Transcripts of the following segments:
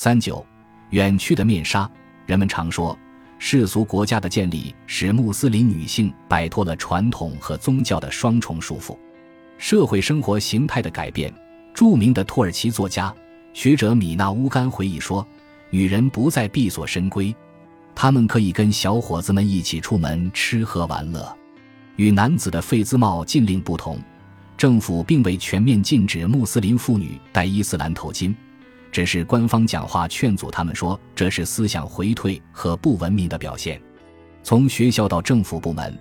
三九，远去的面纱。人们常说，世俗国家的建立使穆斯林女性摆脱了传统和宗教的双重束缚。社会生活形态的改变。著名的土耳其作家、学者米纳乌干回忆说：“女人不再闭锁深闺，她们可以跟小伙子们一起出门吃喝玩乐。与男子的费兹帽禁令不同，政府并未全面禁止穆斯林妇女戴伊斯兰头巾，只是官方讲话劝阻他们说这是思想回退和不文明的表现。从学校到政府部门，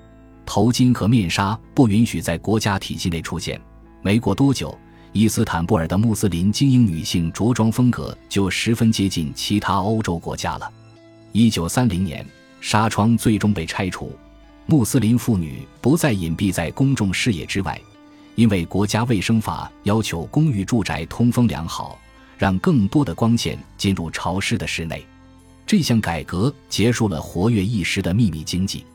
头巾和面纱不允许在国家体系内出现。没过多久。”伊斯坦布尔的穆斯林精英女性着装风格就十分接近其他欧洲国家了。一九三零年，纱窗最终被拆除，穆斯林妇女不再隐蔽在公众视野之外，因为国家卫生法要求公寓住宅通风良好，让更多的光线进入潮湿的室内。这项改革结束了活跃一时的秘密经济。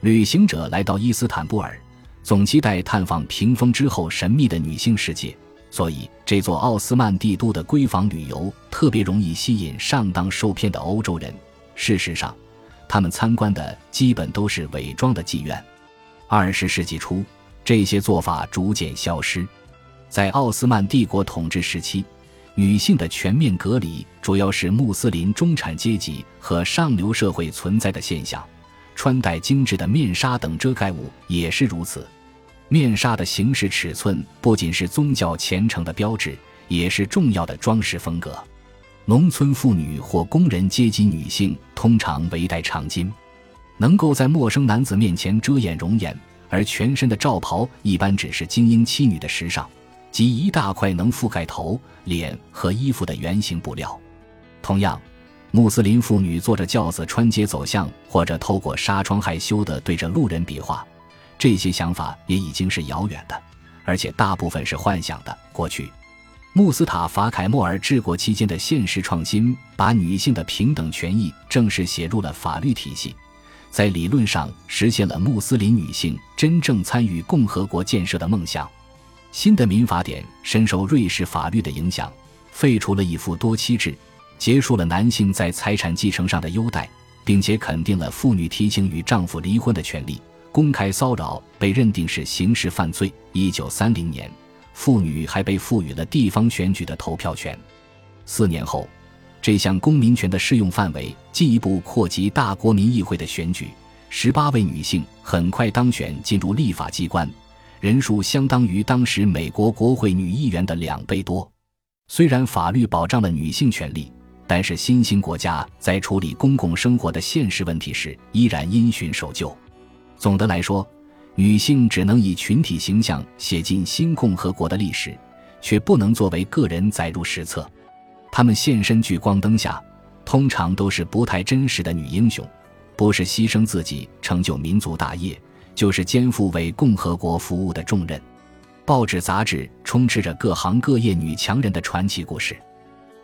旅行者来到伊斯坦布尔，总期待探访屏风之后神秘的女性世界。所以，这座奥斯曼帝都的闺房旅游特别容易吸引上当受骗的欧洲人。事实上，他们参观的基本都是伪装的妓院。二十世纪初，这些做法逐渐消失。在奥斯曼帝国统治时期，女性的全面隔离主要是穆斯林中产阶级和上流社会存在的现象。穿戴精致的面纱等遮盖物也是如此。面纱的形式尺寸不仅是宗教虔诚的标志，也是重要的装饰风格。农村妇女或工人阶级女性通常围戴长巾，能够在陌生男子面前遮掩容颜，而全身的罩袍一般只是精英妻女的时尚，即一大块能覆盖头、脸和衣服的圆形布料。同样，穆斯林妇女坐着轿子穿街走巷，或者透过纱窗害羞地对着路人比划。这些想法也已经是遥远的，而且大部分是幻想的。过去，穆斯塔法·凯莫尔治国期间的现实创新，把女性的平等权益正式写入了法律体系，在理论上实现了穆斯林女性真正参与共和国建设的梦想。新的民法典深受瑞士法律的影响，废除了一夫多妻制，结束了男性在财产继承上的优待，并且肯定了妇女提请与丈夫离婚的权利。公开骚扰被认定是刑事犯罪。一九三零年，妇女还被赋予了地方选举的投票权。四年后，这项公民权的适用范围进一步扩及大国民议会的选举。十八位女性很快当选进入立法机关，人数相当于当时美国国会女议员的两倍多。虽然法律保障了女性权利，但是新兴国家在处理公共生活的现实问题时依然因循守旧。总的来说，女性只能以群体形象写进新共和国的历史，却不能作为个人载入史册。她们现身聚光灯下，通常都是不太真实的女英雄，不是牺牲自己成就民族大业，就是肩负为共和国服务的重任。报纸杂志充斥着各行各业女强人的传奇故事。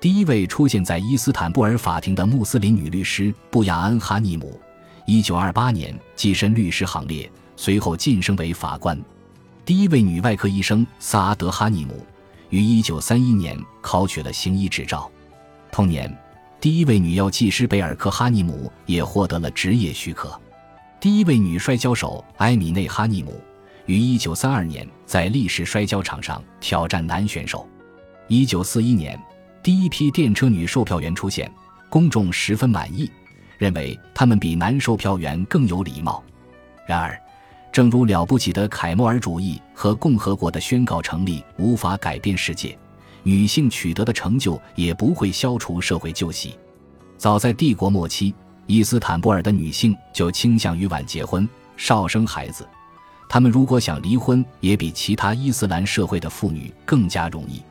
第一位出现在伊斯坦布尔法庭的穆斯林女律师布雅恩·哈尼姆。一九二八年跻身律师行列，随后晋升为法官。第一位女外科医生萨阿德·哈尼姆于一九三一年考取了行医执照。同年，第一位女药剂师贝尔克·哈尼姆也获得了执业许可。第一位女摔跤手埃米内·哈尼姆于一九三二年在历史摔跤场上挑战男选手。一九四一年，第一批电车女售票员出现，公众十分满意。认为他们比男售票员更有礼貌。然而，正如了不起的凯莫尔主义和共和国的宣告成立无法改变世界，女性取得的成就也不会消除社会旧习。早在帝国末期，伊斯坦布尔的女性就倾向于晚结婚、少生孩子。她们如果想离婚，也比其他伊斯兰社会的妇女更加容易。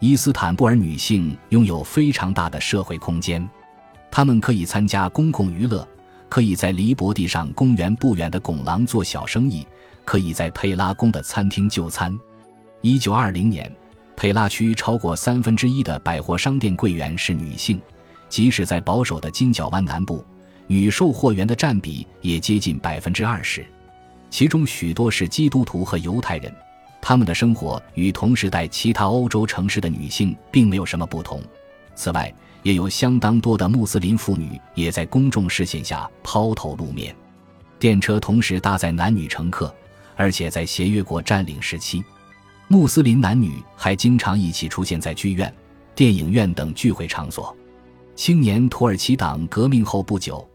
伊斯坦布尔女性拥有非常大的社会空间。她们可以参加公共娱乐，可以在离伯地上公园不远的拱廊做小生意，可以在佩拉宫的餐厅就餐。一九二零年，佩拉区超过三分之一的百货商店柜员是女性，即使在保守的金角湾南部，女售货员的占比也接近百分之二十，其中许多是基督徒和犹太人。他们的生活与同时代其他欧洲城市的女性并没有什么不同。此外，也有相当多的穆斯林妇女也在公众视线下抛头露面。电车同时搭载男女乘客，而且在协约国占领时期，穆斯林男女还经常一起出现在剧院、电影院等聚会场所。青年土耳其党革命后不久，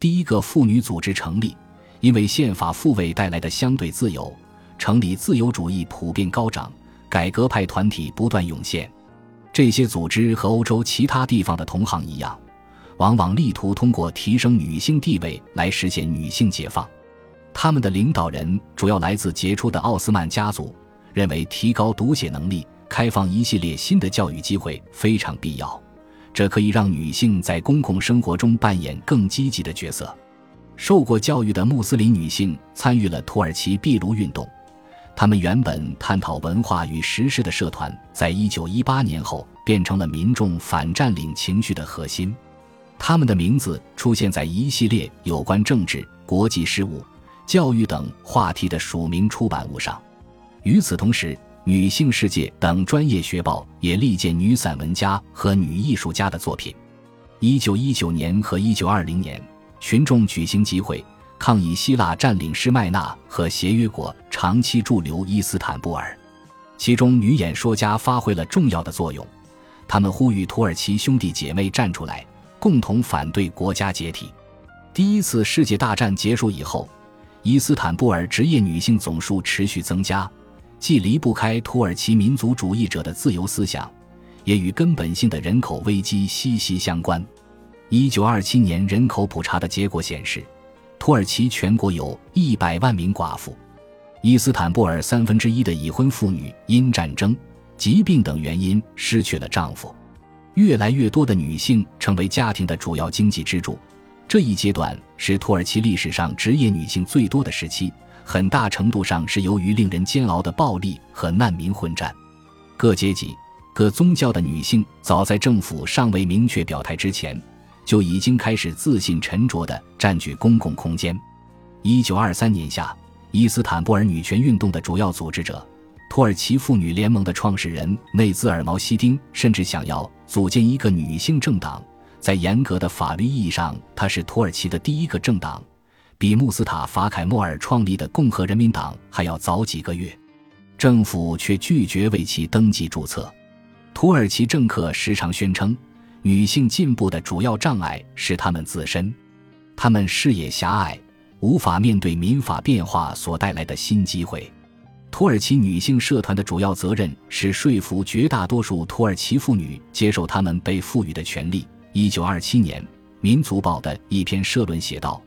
第一个妇女组织成立，因为宪法复位带来的相对自由，城里自由主义普遍高涨，改革派团体不断涌现。这些组织和欧洲其他地方的同行一样。往往力图通过提升女性地位来实现女性解放。他们的领导人主要来自杰出的奥斯曼家族，认为提高读写能力、开放一系列新的教育机会非常必要。这可以让女性在公共生活中扮演更积极的角色。受过教育的穆斯林女性参与了土耳其壁炉运动。他们原本探讨文化与时事的社团，在一九一八年后变成了民众反占领情绪的核心。他们的名字出现在一系列有关政治、国际事务、教育等话题的署名出版物上。与此同时，《女性世界》等专业学报也力荐女散文家和女艺术家的作品。一九一九年和一九二零年，群众举行集会，抗议希腊占领施麦纳和协约国长期驻留伊斯坦布尔。其中，女演说家发挥了重要的作用，他们呼吁土耳其兄弟姐妹站出来。共同反对国家解体。第一次世界大战结束以后，伊斯坦布尔职业女性总数持续增加，既离不开土耳其民族主义者的自由思想，也与根本性的人口危机息息相关。一九二七年人口普查的结果显示，土耳其全国有一百万名寡妇。伊斯坦布尔三分之一的已婚妇女因战争、疾病等原因失去了丈夫。越来越多的女性成为家庭的主要经济支柱，这一阶段是土耳其历史上职业女性最多的时期，很大程度上是由于令人煎熬的暴力和难民混战。各阶级、各宗教的女性早在政府尚未明确表态之前，就已经开始自信沉着地占据公共空间。一九二三年夏，伊斯坦布尔女权运动的主要组织者。土耳其妇女联盟的创始人内兹尔毛希丁甚至想要组建一个女性政党，在严格的法律意义上，它是土耳其的第一个政党，比穆斯塔法凯莫尔创立的共和人民党还要早几个月。政府却拒绝为其登记注册。土耳其政客时常宣称，女性进步的主要障碍是她们自身，她们视野狭隘，无法面对民法变化所带来的新机会。土耳其女性社团的主要责任是说服绝大多数土耳其妇女接受她们被赋予的权利。一九二七年，《民族报》的一篇社论写道：“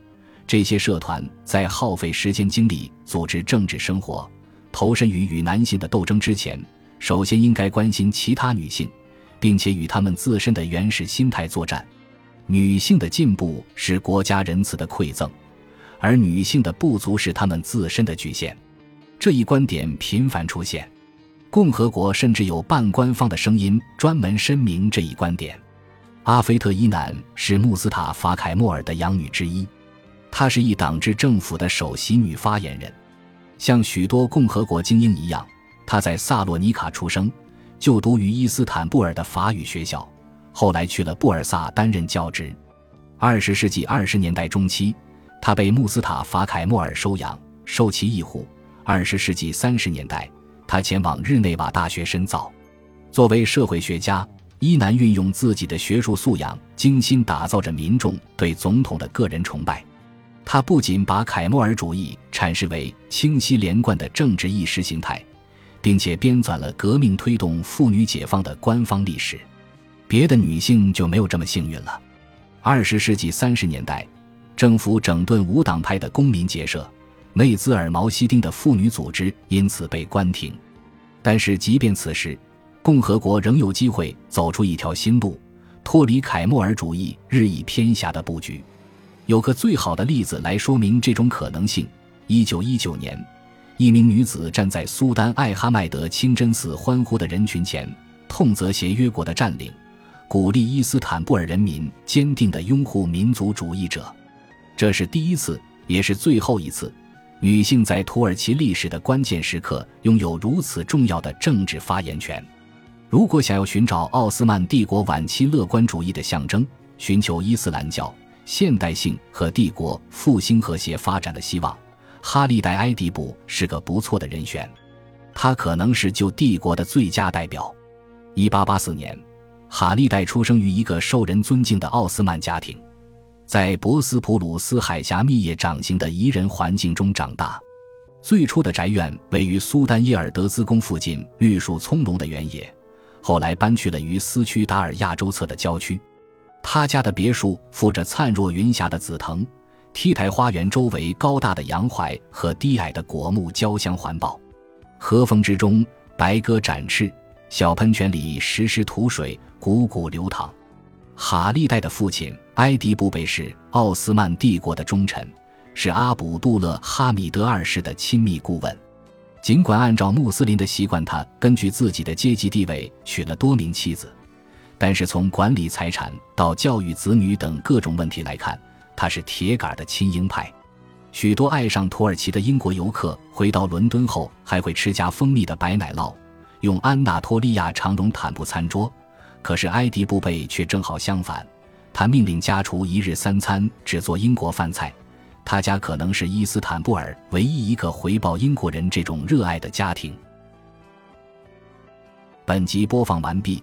这些社团在耗费时间精力组织政治生活、投身于与男性的斗争之前，首先应该关心其他女性，并且与她们自身的原始心态作战。女性的进步是国家仁慈的馈赠，而女性的不足是她们自身的局限。”这一观点频繁出现，共和国甚至有半官方的声音专门声明这一观点。阿菲特伊南是穆斯塔法凯莫尔的养女之一，她是一党制政府的首席女发言人。像许多共和国精英一样，她在萨洛尼卡出生，就读于伊斯坦布尔的法语学校，后来去了布尔萨担任教职。二十世纪二十年代中期，她被穆斯塔法凯莫尔收养，受其庇护。二十世纪三十年代，他前往日内瓦大学深造。作为社会学家，伊南运用自己的学术素养，精心打造着民众对总统的个人崇拜。他不仅把凯莫尔主义阐释为清晰连贯的政治意识形态，并且编纂了革命推动妇女解放的官方历史。别的女性就没有这么幸运了。二十世纪三十年代，政府整顿无党派的公民结社。内兹尔毛希丁的妇女组织因此被关停，但是即便此时，共和国仍有机会走出一条新路，脱离凯莫尔主义日益偏狭的布局。有个最好的例子来说明这种可能性：一九一九年，一名女子站在苏丹艾哈迈德清真寺欢呼的人群前，痛责协约国的占领，鼓励伊斯坦布尔人民坚定地拥护民族主义者。这是第一次，也是最后一次。女性在土耳其历史的关键时刻拥有如此重要的政治发言权。如果想要寻找奥斯曼帝国晚期乐观主义的象征，寻求伊斯兰教现代性和帝国复兴和谐发展的希望，哈利代·埃迪卜是个不错的人选。他可能是旧帝国的最佳代表。一八八四年，哈利代出生于一个受人尊敬的奥斯曼家庭，在博斯普鲁斯海峡密叶长形的宜人环境中长大。最初的宅院位于苏丹耶尔德兹宫附近绿树葱茏的原野，后来搬去了于斯区达尔亚州侧的郊区。他家的别墅附着灿若云霞的紫藤，T 台花园周围高大的洋槐和低矮的果木交相环抱。和风之中，白鸽展翅，小喷泉里时时吐水，汩汩流淌。哈利代的父亲埃迪布贝是奥斯曼帝国的忠臣。是阿卜杜勒哈米德二世的亲密顾问。尽管按照穆斯林的习惯，他根据自己的阶级地位娶了多名妻子，但是从管理财产到教育子女等各种问题来看，他是铁杆的亲英派。许多爱上土耳其的英国游客回到伦敦后，还会吃加蜂蜜的白奶酪，用安纳托利亚长绒毯布餐桌。可是埃迪布贝却正好相反，他命令家厨一日三餐只做英国饭菜。他家可能是伊斯坦布尔唯一一个回报英国人这种热爱的家庭。本集播放完毕，